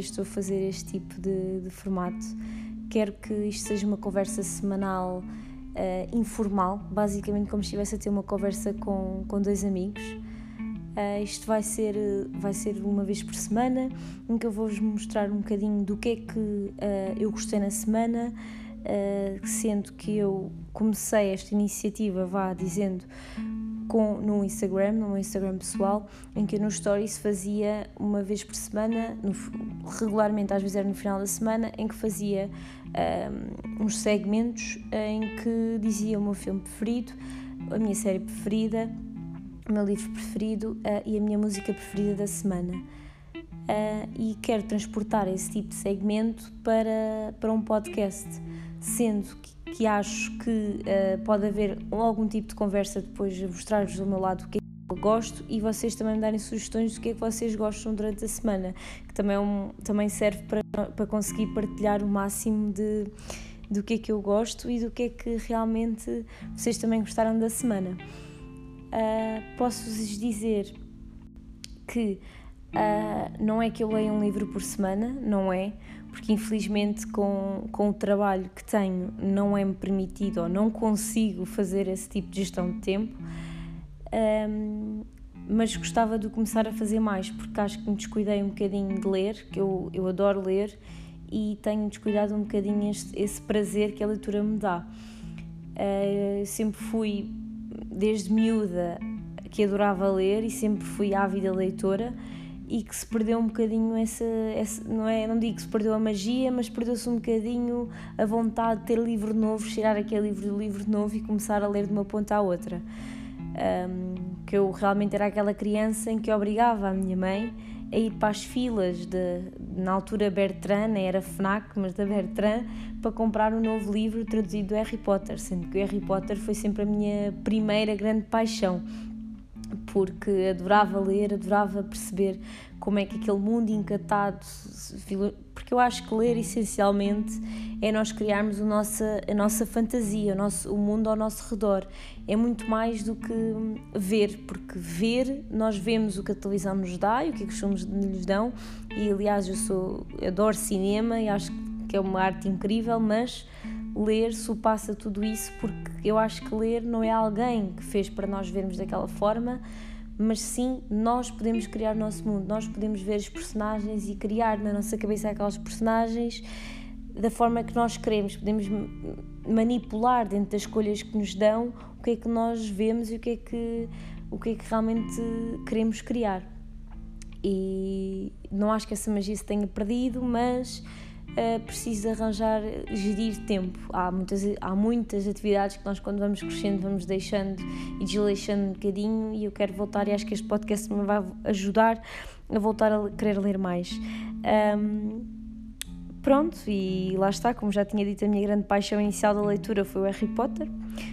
vez estou a fazer este tipo de, de formato. Quero que isto seja uma conversa semanal uh, informal, basicamente como se estivesse a ter uma conversa com, com dois amigos. Uh, isto vai ser, vai ser uma vez por semana, em que eu vou-vos mostrar um bocadinho do que é que uh, eu gostei na semana, sendo que eu comecei esta iniciativa, vá dizendo com, no Instagram, no meu Instagram pessoal, em que eu no Stories fazia uma vez por semana, no, regularmente, às vezes era no final da semana, em que fazia um, uns segmentos em que dizia o meu filme preferido, a minha série preferida, o meu livro preferido uh, e a minha música preferida da semana. Uh, e quero transportar esse tipo de segmento para, para um podcast, sendo que que acho que uh, pode haver algum tipo de conversa depois mostrar-vos do meu lado o que é que eu gosto e vocês também me darem sugestões do que é que vocês gostam durante a semana, que também, é um, também serve para, para conseguir partilhar o máximo de, do que é que eu gosto e do que é que realmente vocês também gostaram da semana. Uh, Posso-vos dizer que uh, não é que eu leia um livro por semana, não é, porque infelizmente com, com o trabalho que tenho não é-me permitido ou não consigo fazer esse tipo de gestão de tempo, um, mas gostava de começar a fazer mais, porque acho que me descuidei um bocadinho de ler, que eu, eu adoro ler, e tenho descuidado um bocadinho este, esse prazer que a leitura me dá. Uh, sempre fui, desde miúda, que adorava ler e sempre fui ávida leitora, e que se perdeu um bocadinho essa, essa, não é não digo que se perdeu a magia mas perdeu-se um bocadinho a vontade de ter livro novo cheirar aquele livro de livro novo e começar a ler de uma ponta à outra. Um, que eu realmente era aquela criança em que obrigava a minha mãe a ir para as filas de, na altura Bertrand, era FNAC, mas da Bertrand, para comprar um novo livro traduzido do Harry Potter, sendo que o Harry Potter foi sempre a minha primeira grande paixão porque adorava ler, adorava perceber como é que aquele mundo encatado, porque eu acho que ler essencialmente é nós criarmos o a nossa fantasia, o, nosso, o mundo ao nosso redor. É muito mais do que ver, porque ver, nós vemos o que a televisão nos dá e o que, é que os filmes nos dão, e aliás eu sou, adoro cinema e acho que é uma arte incrível, mas ler supassa tudo isso porque eu acho que ler não é alguém que fez para nós vermos daquela forma, mas sim nós podemos criar o nosso mundo, nós podemos ver os personagens e criar na nossa cabeça aquelas personagens da forma que nós queremos, podemos manipular dentro das escolhas que nos dão o que é que nós vemos e o que é que, o que, é que realmente queremos criar. E não acho que essa magia se tenha perdido, mas uh, preciso arranjar, gerir tempo. Há muitas, há muitas atividades que nós, quando vamos crescendo, vamos deixando e desleixando um bocadinho. E eu quero voltar, e acho que este podcast me vai ajudar a voltar a querer ler mais. Um, pronto, e lá está, como já tinha dito, a minha grande paixão inicial da leitura foi o Harry Potter.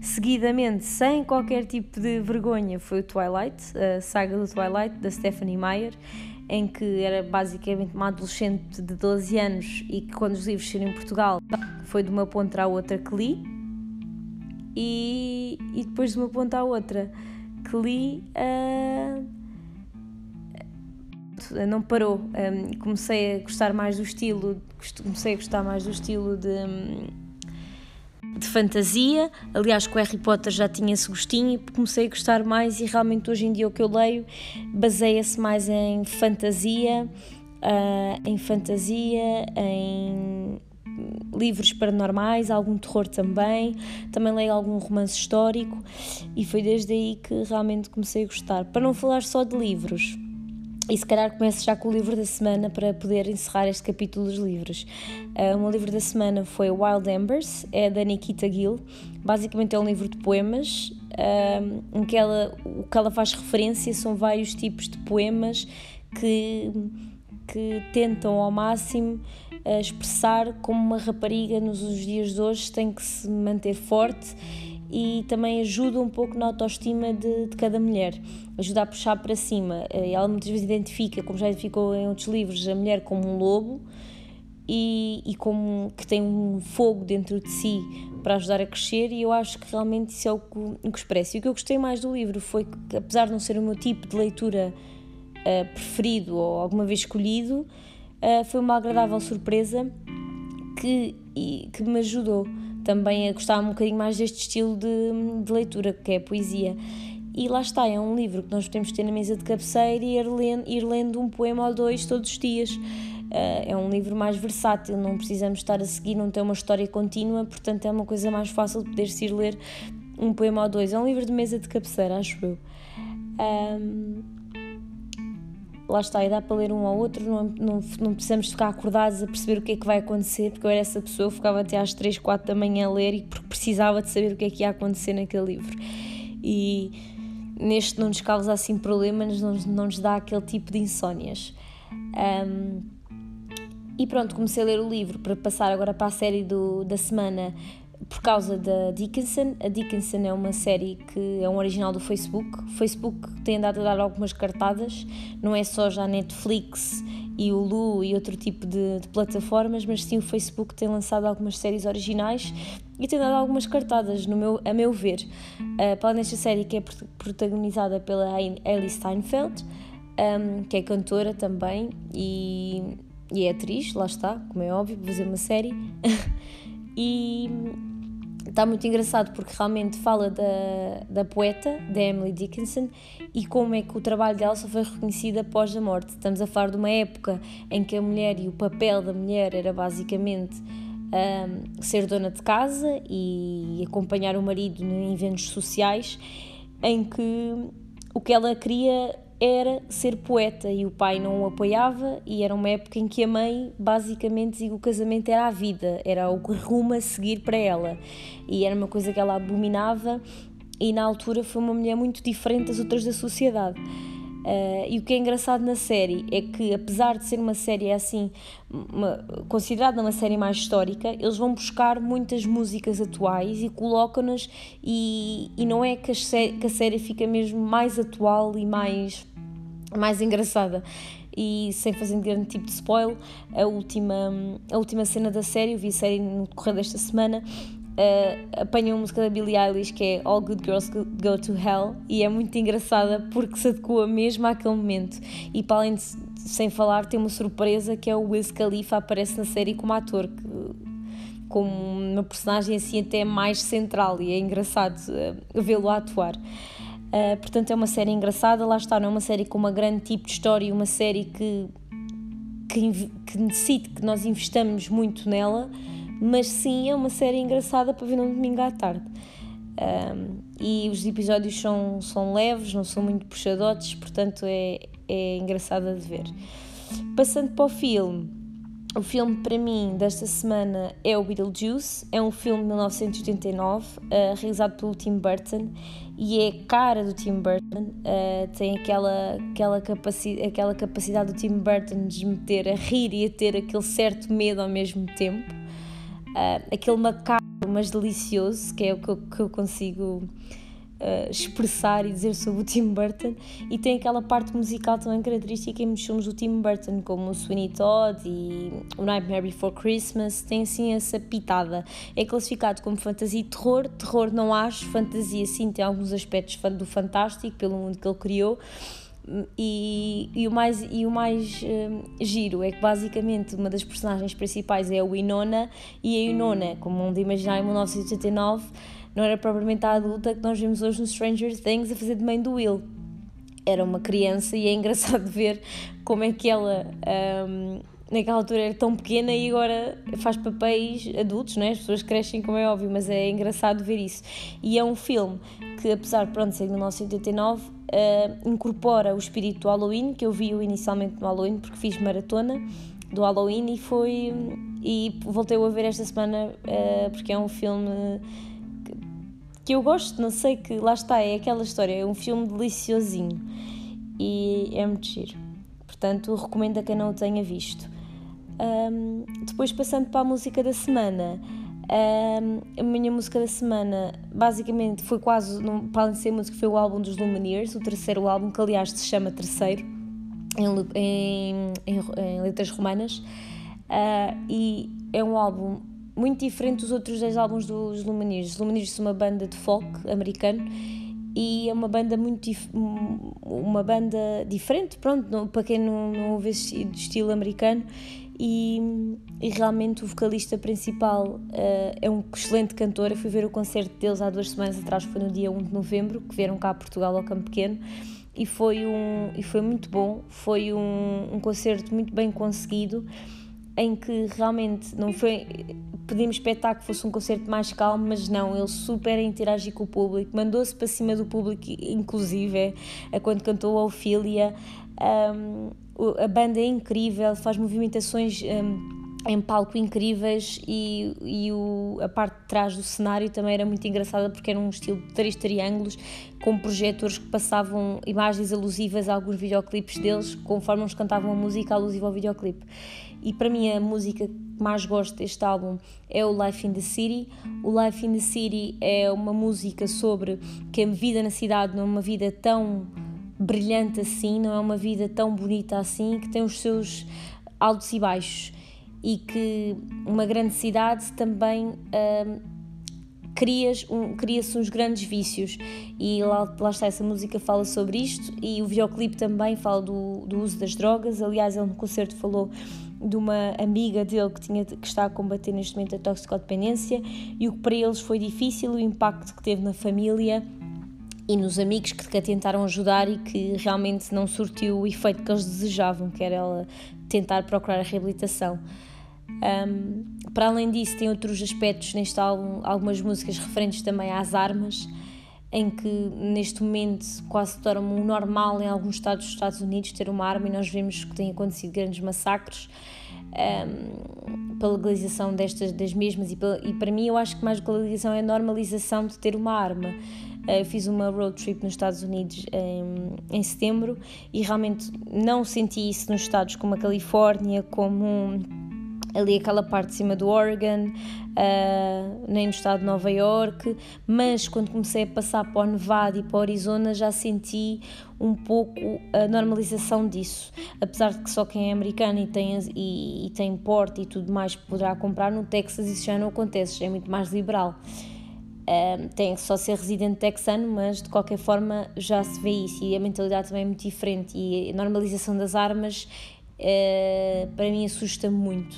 Seguidamente, sem qualquer tipo de vergonha, foi o Twilight, a saga do Twilight, da Stephanie Meyer em que era basicamente uma adolescente de 12 anos e que quando os livros saíram em Portugal foi de uma ponta à outra que li e, e depois de uma ponta à outra que li uh, não parou. Um, comecei a gostar mais do estilo comecei a gostar mais do estilo de de fantasia. Aliás, com Harry Potter já tinha esse gostinho e comecei a gostar mais. E realmente, hoje em dia, o que eu leio baseia-se mais em fantasia, uh, em fantasia, em livros paranormais, algum terror também. Também leio algum romance histórico e foi desde aí que realmente comecei a gostar. Para não falar só de livros e se calhar começo já com o livro da semana para poder encerrar este capítulo dos livros. Uh, o meu livro da semana foi Wild Embers, é da Nikita Gill. Basicamente é um livro de poemas, uh, em que ela, o que ela faz referência são vários tipos de poemas que, que tentam ao máximo uh, expressar como uma rapariga nos dias de hoje tem que se manter forte e também ajuda um pouco na autoestima de, de cada mulher, ajuda a puxar para cima. Eh, ela muitas vezes identifica, como já identificou em outros livros, a mulher como um lobo e, e como que tem um fogo dentro de si para ajudar a crescer e eu acho que realmente isso é o que, o que. E o que eu gostei mais do livro foi que, apesar de não ser o meu tipo de leitura uh, preferido ou alguma vez escolhido, uh, foi uma agradável surpresa que, e, que me ajudou também a gostar um bocadinho mais deste estilo de, de leitura, que é a poesia. E lá está, é um livro que nós podemos ter na mesa de cabeceira e ir lendo, ir lendo um poema ou dois todos os dias. Uh, é um livro mais versátil, não precisamos estar a seguir, não tem uma história contínua, portanto é uma coisa mais fácil de poder-se ir ler um poema ou dois. É um livro de mesa de cabeceira, acho eu. Um, lá está, e dá para ler um ao outro, não, não, não precisamos ficar acordados a perceber o que é que vai acontecer, porque eu era essa pessoa, ficava até às 3, 4 da manhã a ler e porque precisava de saber o que é que ia acontecer naquele livro. E neste não nos causa assim problemas, não, não nos dá aquele tipo de insónias. Um, e pronto, comecei a ler o livro para passar agora para a série do, da semana por causa da Dickinson. A Dickinson é uma série que é um original do Facebook. O Facebook tem andado a dar algumas cartadas, não é só já Netflix e o Lu e outro tipo de, de, plataformas, mas sim o Facebook tem lançado algumas séries originais e tem dado algumas cartadas, no meu, a meu ver. Uh, para nesta série que é protagonizada pela Hailey Steinfeld, um, que é cantora também e, e é atriz, lá está, como é óbvio, vou fazer uma série. e está muito engraçado porque realmente fala da, da poeta, da Emily Dickinson, e como é que o trabalho dela só foi reconhecido após a morte. Estamos a falar de uma época em que a mulher e o papel da mulher era basicamente um, ser dona de casa e acompanhar o marido em eventos sociais, em que o que ela queria era ser poeta e o pai não o apoiava e era uma época em que a mãe basicamente dizia que o casamento era a vida, era o rumo a seguir para ela e era uma coisa que ela abominava e na altura foi uma mulher muito diferente das outras da sociedade. Uh, e o que é engraçado na série é que, apesar de ser uma série assim, uma, considerada uma série mais histórica, eles vão buscar muitas músicas atuais e colocam-nas, e, e não é que a, série, que a série fica mesmo mais atual e mais mais engraçada. E sem fazer grande tipo de spoiler, a última, a última cena da série, eu vi a série no decorrer desta semana, uh, apanham a música da Billie Eilish que é All Good Girls Go to Hell e é muito engraçada porque se adequa mesmo àquele momento. E para além de, sem falar, tem uma surpresa que é o Wiz Khalifa aparece na série como ator, que, como uma personagem assim até mais central e é engraçado uh, vê-lo atuar. Uh, portanto, é uma série engraçada, lá está, não é uma série com uma grande tipo de história, uma série que, que, que necessite que nós investamos muito nela, mas sim é uma série engraçada para ver no domingo à tarde. Um, e os episódios são, são leves, não são muito puxadotes, portanto é, é engraçada de ver. Passando para o filme, o filme para mim desta semana é o Beetlejuice, é um filme de 1989, uh, realizado pelo Tim Burton e é cara do Tim Burton, uh, tem aquela, aquela, capaci aquela capacidade do Tim Burton de me meter a rir e a ter aquele certo medo ao mesmo tempo, uh, aquele macabro mas delicioso, que é o que eu, que eu consigo uh, expressar e dizer sobre o Tim Burton. E tem aquela parte musical também característica em filmes do Tim Burton como o Sweeney Todd e o Nightmare Before Christmas tem assim essa pitada. É classificado como fantasia e terror. Terror não acho, fantasia sim tem alguns aspectos do fantástico pelo mundo que ele criou e, e, o mais, e o mais uh, giro é que basicamente uma das personagens principais é a Winona e a Winona, como um de imaginar em 1989 não era propriamente a adulta que nós vemos hoje no Stranger Things a fazer de mãe do Will. Era uma criança e é engraçado ver como é que ela, um, naquela altura, era tão pequena e agora faz papéis adultos, não é? As pessoas crescem, como é óbvio, mas é engraçado ver isso. E é um filme que, apesar de pronto, ser de 1989, uh, incorpora o espírito do Halloween, que eu vi inicialmente no Halloween porque fiz maratona do Halloween e foi e voltei a ver esta semana uh, porque é um filme que eu gosto, não sei que lá está, é aquela história, é um filme deliciosinho e é muito giro. Portanto, recomendo a quem não o tenha visto. Um, depois, passando para a música da semana, um, a minha música da semana basicamente foi quase, não, para além de ser música, foi o álbum dos Lumineers, o terceiro álbum, que aliás se chama Terceiro, em, em, em, em letras romanas. Uh, e é um álbum muito diferente dos outros 10 álbuns dos Lumineers. Os Lumineers são uma banda de folk americano e é uma banda muito uma banda diferente, pronto, para quem não, não ouve esse estilo americano e, e, realmente o vocalista principal uh, é um excelente cantor. Eu fui ver o concerto deles há duas semanas atrás, foi no dia 1 de novembro, que vieram cá a Portugal ao Campo Pequeno e foi, um, e foi muito bom. Foi um, um concerto muito bem conseguido em que realmente não foi. Podíamos expectar que fosse um concerto mais calmo, mas não, ele super interagir com o público, mandou-se para cima do público, inclusive, é, é quando cantou a Ofília. Um, a banda é incrível, faz movimentações um, em palco incríveis e, e o, a parte de trás do cenário também era muito engraçada porque era um estilo de três triângulos com projetores que passavam imagens alusivas a alguns videoclipes deles conforme eles cantavam a música alusiva ao videoclipe. E para mim a música que mais gosto deste álbum é o Life in the City. O Life in the City é uma música sobre que a vida na cidade não é uma vida tão brilhante assim, não é uma vida tão bonita assim, que tem os seus altos e baixos. E que uma grande cidade também hum, cria-se cria uns grandes vícios. E lá, lá está, essa música fala sobre isto e o videoclipe também fala do, do uso das drogas, aliás ele no concerto falou de uma amiga dele que, tinha, que está a combater neste momento a toxicodependência e o que para eles foi difícil, o impacto que teve na família e nos amigos que a tentaram ajudar e que realmente não surtiu o efeito que eles desejavam, que era ela tentar procurar a reabilitação. Um, para além disso, tem outros aspectos neste álbum, algumas músicas referentes também às armas, em que neste momento quase se torna um normal em alguns estados dos Estados Unidos ter uma arma e nós vemos que têm acontecido grandes massacres um, pela legalização destas das mesmas e, pela, e para mim eu acho que mais legalização é a normalização de ter uma arma eu fiz uma road trip nos Estados Unidos em, em setembro e realmente não senti isso nos estados como a Califórnia, como ali aquela parte de cima do Oregon, uh, nem no estado de Nova York, mas quando comecei a passar para o Nevada e para o Arizona já senti um pouco a normalização disso. Apesar de que só quem é americano e tem, e, e tem porte e tudo mais poderá comprar, no Texas isso já não acontece, é muito mais liberal. Um, tem que só ser residente texano, mas de qualquer forma já se vê isso e a mentalidade também é muito diferente. E a normalização das armas uh, para mim assusta muito.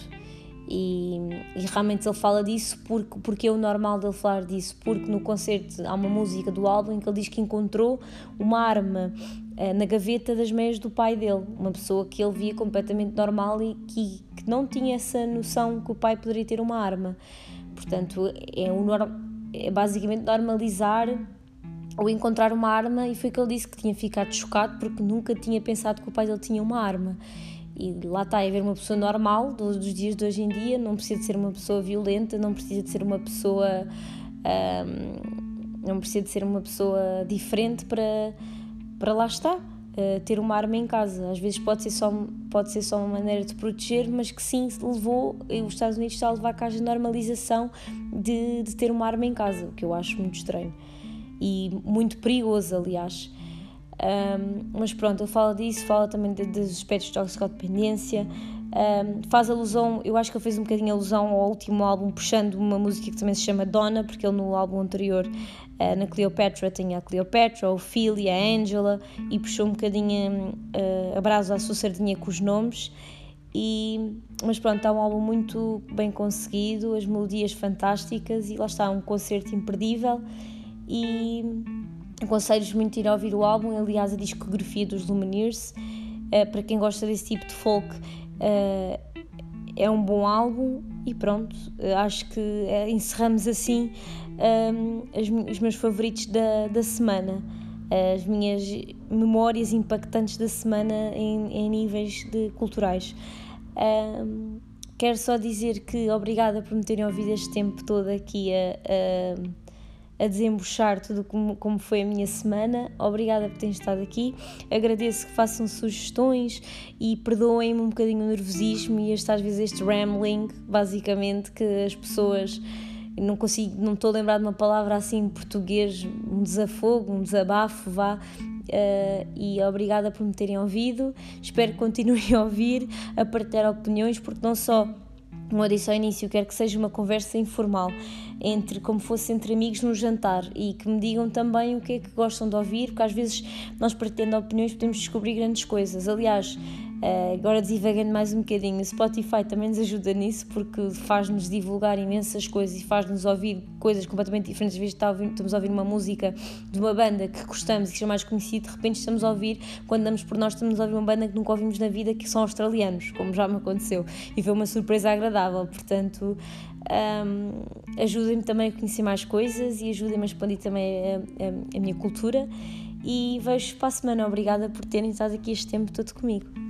E, e, realmente ele fala disso porque, porque é o normal dele falar disso, porque no concerto há uma música do álbum em que ele diz que encontrou uma arma uh, na gaveta das meias do pai dele, uma pessoa que ele via completamente normal e que, que não tinha essa noção que o pai poderia ter uma arma. Portanto, é o normal é basicamente normalizar ou encontrar uma arma e foi que ele disse que tinha ficado chocado porque nunca tinha pensado que o pai dele tinha uma arma. E lá está, é ver uma pessoa normal dos dias de hoje em dia, não precisa de ser uma pessoa violenta, não precisa de ser uma pessoa. Um, não precisa de ser uma pessoa diferente para, para lá estar uh, ter uma arma em casa. Às vezes pode ser, só, pode ser só uma maneira de proteger, mas que sim levou, os Estados Unidos está a levar cá a normalização de, de ter uma arma em casa, o que eu acho muito estranho e muito perigoso, aliás. Um, mas pronto, ele fala disso, fala também de, dos aspectos de toxicodependência, um, faz alusão, eu acho que ele fez um bocadinho alusão ao último álbum, puxando uma música que também se chama Donna, porque ele no álbum anterior, uh, na Cleopatra, tinha a Cleopatra, a Ophelia, a Angela, e puxou um bocadinho uh, a brasa à sua sardinha com os nomes. E, mas pronto, está um álbum muito bem conseguido, as melodias fantásticas e lá está, um concerto imperdível. E aconselho muito ir ouvir o álbum, aliás, a discografia dos Lumineers. Uh, para quem gosta desse tipo de folk, Uh, é um bom álbum e pronto, acho que uh, encerramos assim um, as, os meus favoritos da, da semana, as minhas memórias impactantes da semana em, em níveis de culturais. Um, quero só dizer que obrigada por me terem ouvido este tempo todo aqui a, a a desembuchar tudo como, como foi a minha semana. Obrigada por terem estado aqui. Agradeço que façam sugestões e perdoem-me um bocadinho o nervosismo e este, às vezes este rambling, basicamente, que as pessoas não consigo, não estou a lembrar de uma palavra assim em português, um desafogo, um desabafo, vá. Uh, e obrigada por me terem ouvido. Espero que continuem a ouvir, a partilhar opiniões, porque não só como eu disse ao início, quero que seja uma conversa informal, entre como fosse entre amigos num jantar e que me digam também o que é que gostam de ouvir, porque às vezes nós pretendendo opiniões podemos descobrir grandes coisas. Aliás, Uh, agora divagando mais um bocadinho, o Spotify também nos ajuda nisso porque faz-nos divulgar imensas coisas e faz-nos ouvir coisas completamente diferentes. Às vezes estamos a ouvir uma música de uma banda que gostamos e que é mais conhecida, de repente estamos a ouvir, quando damos por nós, estamos a ouvir uma banda que nunca ouvimos na vida, que são australianos, como já me aconteceu. E foi uma surpresa agradável, portanto, um, ajudem-me também a conhecer mais coisas e ajudem-me a expandir também a, a, a minha cultura. E vejo para a semana. Obrigada por terem estado aqui este tempo todo comigo.